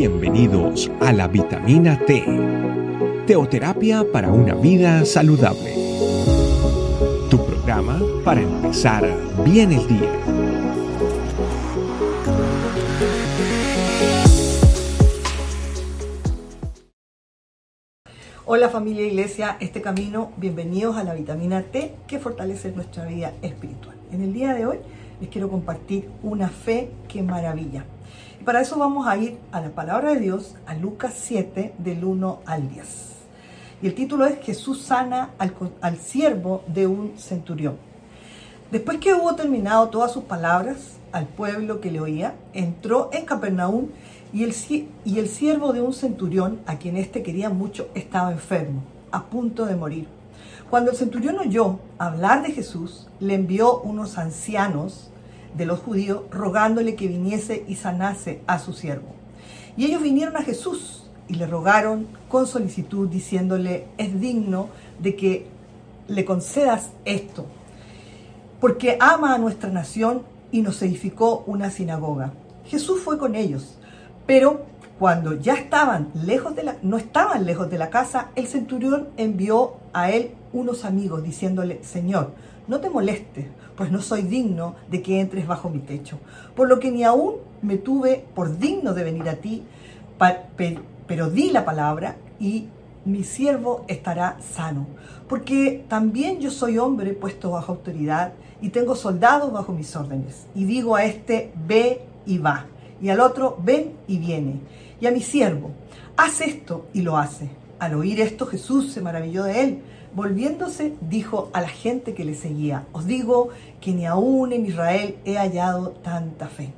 Bienvenidos a la vitamina T, teoterapia para una vida saludable. Tu programa para empezar bien el día. Hola familia Iglesia, este camino, bienvenidos a la vitamina T que fortalece nuestra vida espiritual. En el día de hoy les quiero compartir una fe que maravilla. Para eso vamos a ir a la palabra de Dios, a Lucas 7, del 1 al 10. Y el título es Jesús sana al, al siervo de un centurión. Después que hubo terminado todas sus palabras al pueblo que le oía, entró en Capernaum y el, y el siervo de un centurión, a quien éste quería mucho, estaba enfermo, a punto de morir. Cuando el centurión oyó hablar de Jesús, le envió unos ancianos de los judíos rogándole que viniese y sanase a su siervo. Y ellos vinieron a Jesús y le rogaron con solicitud diciéndole, es digno de que le concedas esto, porque ama a nuestra nación y nos edificó una sinagoga. Jesús fue con ellos, pero cuando ya estaban lejos de la, no estaban lejos de la casa, el centurión envió a él unos amigos diciéndole, Señor, no te molestes, pues no soy digno de que entres bajo mi techo, por lo que ni aún me tuve por digno de venir a ti, pero di la palabra y mi siervo estará sano, porque también yo soy hombre puesto bajo autoridad y tengo soldados bajo mis órdenes, y digo a este, ve y va, y al otro, ven y viene, y a mi siervo, haz esto y lo hace. Al oír esto Jesús se maravilló de él Volviéndose, dijo a la gente que le seguía, os digo que ni aún en Israel he hallado tanta fe.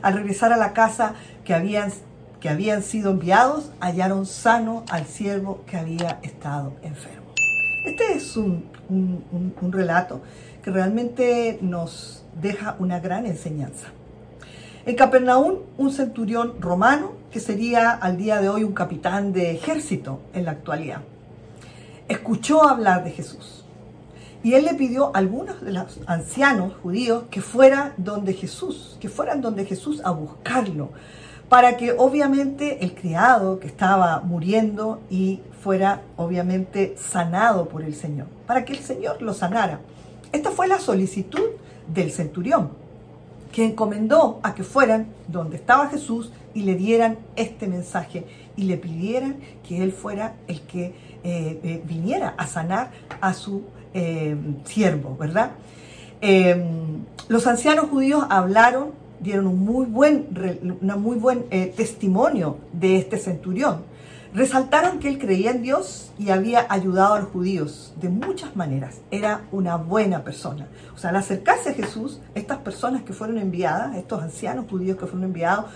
Al regresar a la casa que habían, que habían sido enviados, hallaron sano al siervo que había estado enfermo. Este es un, un relato que realmente nos deja una gran enseñanza. En Capernaum, un centurión romano, que sería al día de hoy un capitán de ejército en la actualidad, escuchó hablar de Jesús. Y él le pidió a algunos de los ancianos judíos que fueran donde Jesús, que fueran donde Jesús a buscarlo, para que obviamente el criado que estaba muriendo y fuera obviamente sanado por el Señor, para que el Señor lo sanara. Esta fue la solicitud del centurión, que encomendó a que fueran donde estaba Jesús y le dieran este mensaje y le pidieran que él fuera el que eh, eh, viniera a sanar a su eh, siervo, ¿verdad? los ancianos judíos hablaron, dieron un muy buen, una muy buen testimonio de este centurión Resaltaron que él creía en Dios y había ayudado a los judíos de muchas maneras. Era una buena persona. O sea, al acercarse a Jesús, estas personas que fueron enviadas, estos ancianos judíos que fueron enviados,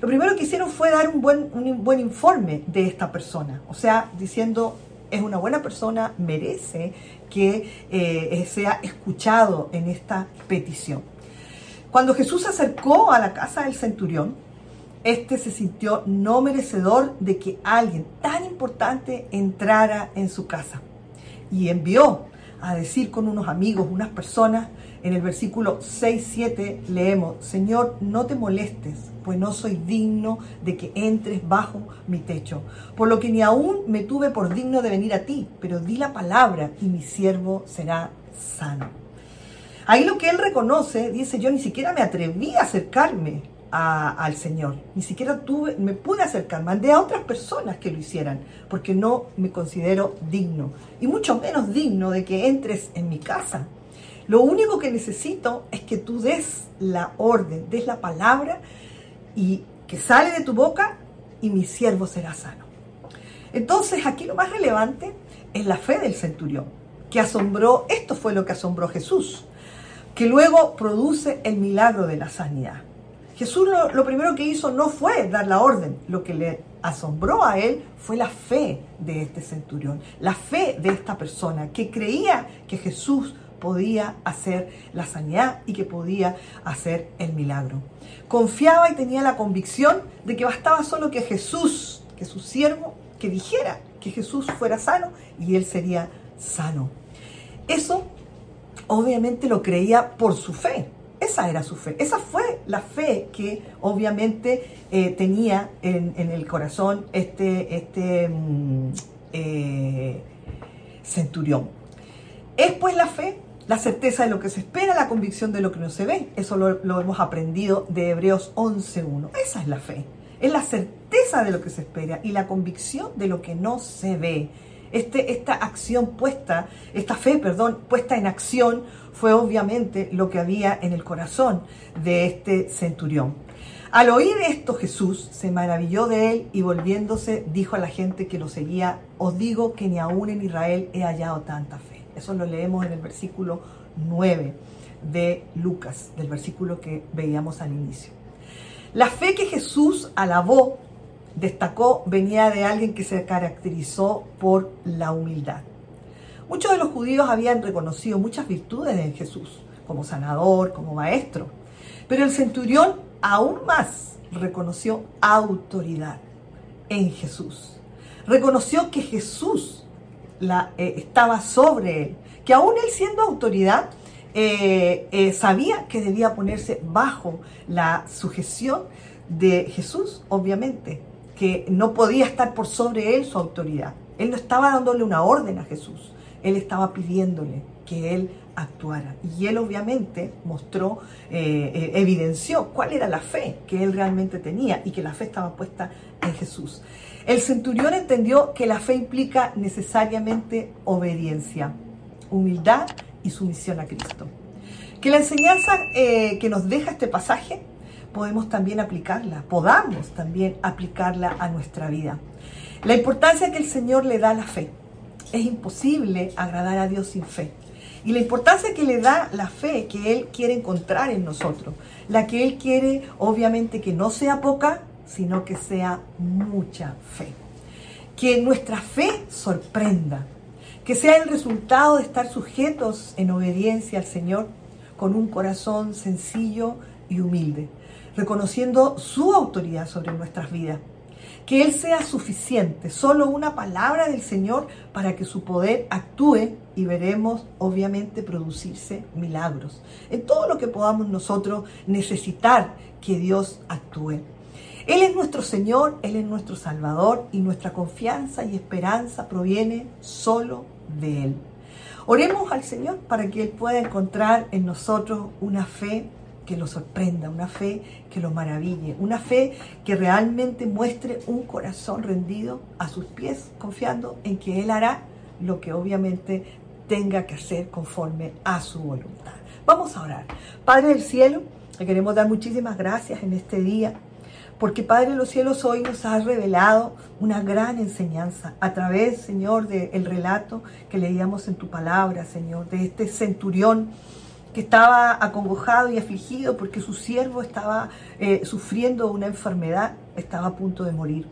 lo primero que hicieron fue dar un buen, un buen informe de esta persona. O sea, diciendo, es una buena persona, merece que eh, sea escuchado en esta petición. Cuando Jesús se acercó a la casa del centurión, este se sintió no merecedor de que alguien tan importante entrara en su casa. Y envió a decir con unos amigos, unas personas, en el versículo 6-7 leemos, Señor, no te molestes, pues no soy digno de que entres bajo mi techo, por lo que ni aún me tuve por digno de venir a ti, pero di la palabra y mi siervo será sano. Ahí lo que él reconoce, dice, yo ni siquiera me atreví a acercarme al Señor. Ni siquiera tuve, me pude acercar, mandé a otras personas que lo hicieran, porque no me considero digno, y mucho menos digno de que entres en mi casa. Lo único que necesito es que tú des la orden, des la palabra y que sale de tu boca y mi siervo será sano. Entonces aquí lo más relevante es la fe del centurión, que asombró, esto fue lo que asombró Jesús, que luego produce el milagro de la sanidad. Jesús lo, primero que hizo no fue dar la orden, lo que le asombró a él fue la fe de este centurión, la fe de esta persona que creía que Jesús podía hacer la sanidad y que podía hacer el milagro. Confiaba y tenía la convicción de que bastaba solo que Jesús, que su siervo, que dijera que Jesús fuera sano y él sería sano. Eso obviamente lo creía por su fe, Esa era su fe. Esa fue la fe que obviamente eh, tenía en, el corazón este, este mm, eh, centurión. Es pues la fe, la certeza de lo que se espera, la convicción de lo que no se ve. Eso lo, lo hemos aprendido de Hebreos 11.1. Esa es la fe. Es la certeza de lo que se espera y la convicción de lo que no se ve. Este, esta acción puesta, esta fe, perdón, puesta en acción fue obviamente lo que había en el corazón de este centurión. Al oír esto Jesús se maravilló de él y volviéndose dijo a la gente que lo seguía, os digo que ni aún en Israel he hallado tanta fe. Eso lo leemos en el versículo 9 de Lucas, del versículo que veíamos al inicio. La fe que Jesús alabó destacó venía de alguien que se caracterizó por la humildad. Muchos de los judíos habían reconocido muchas virtudes en Jesús, como sanador, como maestro, pero el centurión aún más reconoció autoridad en Jesús. Reconoció que Jesús la, eh, estaba sobre él, que aún él siendo autoridad, eh, eh, sabía que debía ponerse bajo la sujeción de Jesús, obviamente, que no podía estar por sobre él su autoridad. Él no estaba dándole una orden a Jesús, él estaba pidiéndole que él actuara. Y él obviamente mostró, eh, eh, evidenció cuál era la fe que él realmente tenía y que la fe estaba puesta en Jesús. El centurión entendió que la fe implica necesariamente obediencia, humildad y sumisión a Cristo. Que la enseñanza eh, que nos deja este pasaje podemos también aplicarla, podamos también aplicarla a nuestra vida. La importancia que el Señor le da a la fe. Es imposible agradar a Dios sin fe. Y la importancia que le da la fe que Él quiere encontrar en nosotros. La que Él quiere, obviamente, que no sea poca, sino que sea mucha fe. Que nuestra fe sorprenda. Que sea el resultado de estar sujetos en obediencia al Señor con un corazón sencillo y humilde reconociendo su autoridad sobre nuestras vidas. Que Él sea suficiente, solo una palabra del Señor para que su poder actúe y veremos obviamente producirse milagros. En todo lo que podamos nosotros necesitar que Dios actúe. Él es nuestro Señor, Él es nuestro Salvador y nuestra confianza y esperanza proviene solo de Él. Oremos al Señor para que Él pueda encontrar en nosotros una fe que lo sorprenda, una fe que lo maraville, una fe que realmente muestre un corazón rendido a sus pies, confiando en que Él hará lo que obviamente tenga que hacer conforme a su voluntad. Vamos a orar. Padre del cielo, le queremos dar muchísimas gracias en este día, porque Padre de los cielos hoy nos ha revelado una gran enseñanza a través, Señor, del relato que leíamos en tu palabra, Señor, de este centurión que estaba acongojado y afligido porque su siervo estaba eh, sufriendo una enfermedad, estaba a punto de morir.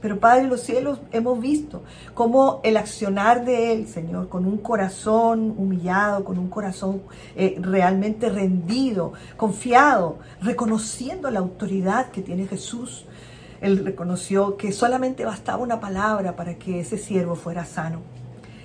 Pero Padre de los cielos, hemos visto cómo el accionar de Él, Señor, con un corazón humillado, con un corazón eh, realmente rendido, confiado, reconociendo la autoridad que tiene Jesús. Él reconoció que solamente bastaba una palabra para que ese siervo fuera sano.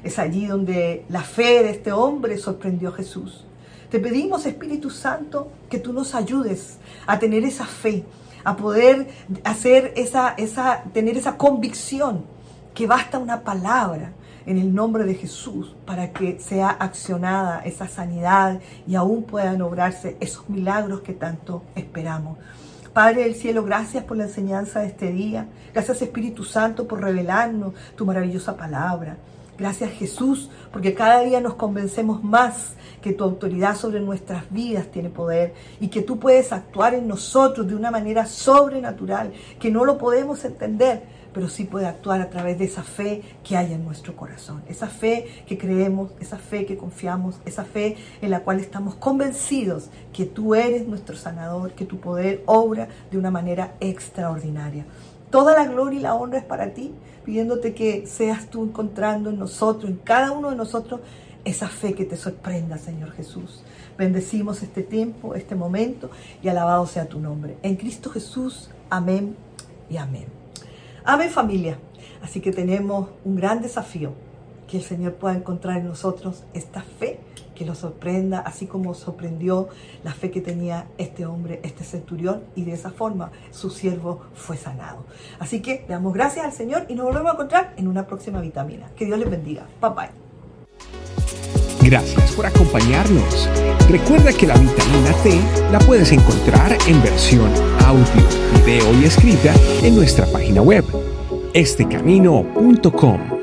Es allí donde la fe de este hombre sorprendió a Jesús. Te pedimos, Espíritu Santo, que tú nos ayudes a tener esa fe, a poder hacer esa, esa, tener esa convicción que basta una palabra en el nombre de Jesús para que sea accionada esa sanidad y aún puedan obrarse esos milagros que tanto esperamos. Padre del cielo, gracias por la enseñanza de este día. Gracias Espíritu Santo por revelarnos tu maravillosa palabra. Gracias Jesús, porque cada día nos convencemos más que tu autoridad sobre nuestras vidas tiene poder y que tú puedes actuar en nosotros de una manera sobrenatural, que no lo podemos entender, pero sí puede actuar a través de esa fe que hay en nuestro corazón, esa fe que creemos, esa fe que confiamos, esa fe en la cual estamos convencidos que tú eres nuestro sanador, que tu poder obra de una manera extraordinaria. Toda la gloria y la honra es para ti, pidiéndote que seas tú encontrando en nosotros, en cada uno de nosotros, esa fe que te sorprenda, Señor Jesús. Bendecimos este tiempo, este momento y alabado sea tu nombre. En Cristo Jesús, amén y amén. Amén familia. Así que tenemos un gran desafío que el Señor pueda encontrar en nosotros esta fe que lo sorprenda, así como sorprendió la fe que tenía este hombre, este centurión, y de esa forma su siervo fue sanado. Así que le damos gracias al Señor y nos volvemos a encontrar en una próxima vitamina. Que Dios les bendiga. Bye bye. Gracias por acompañarnos. Recuerda que la vitamina T la puedes encontrar en versión audio, video y escrita en nuestra página web, estecamino.com.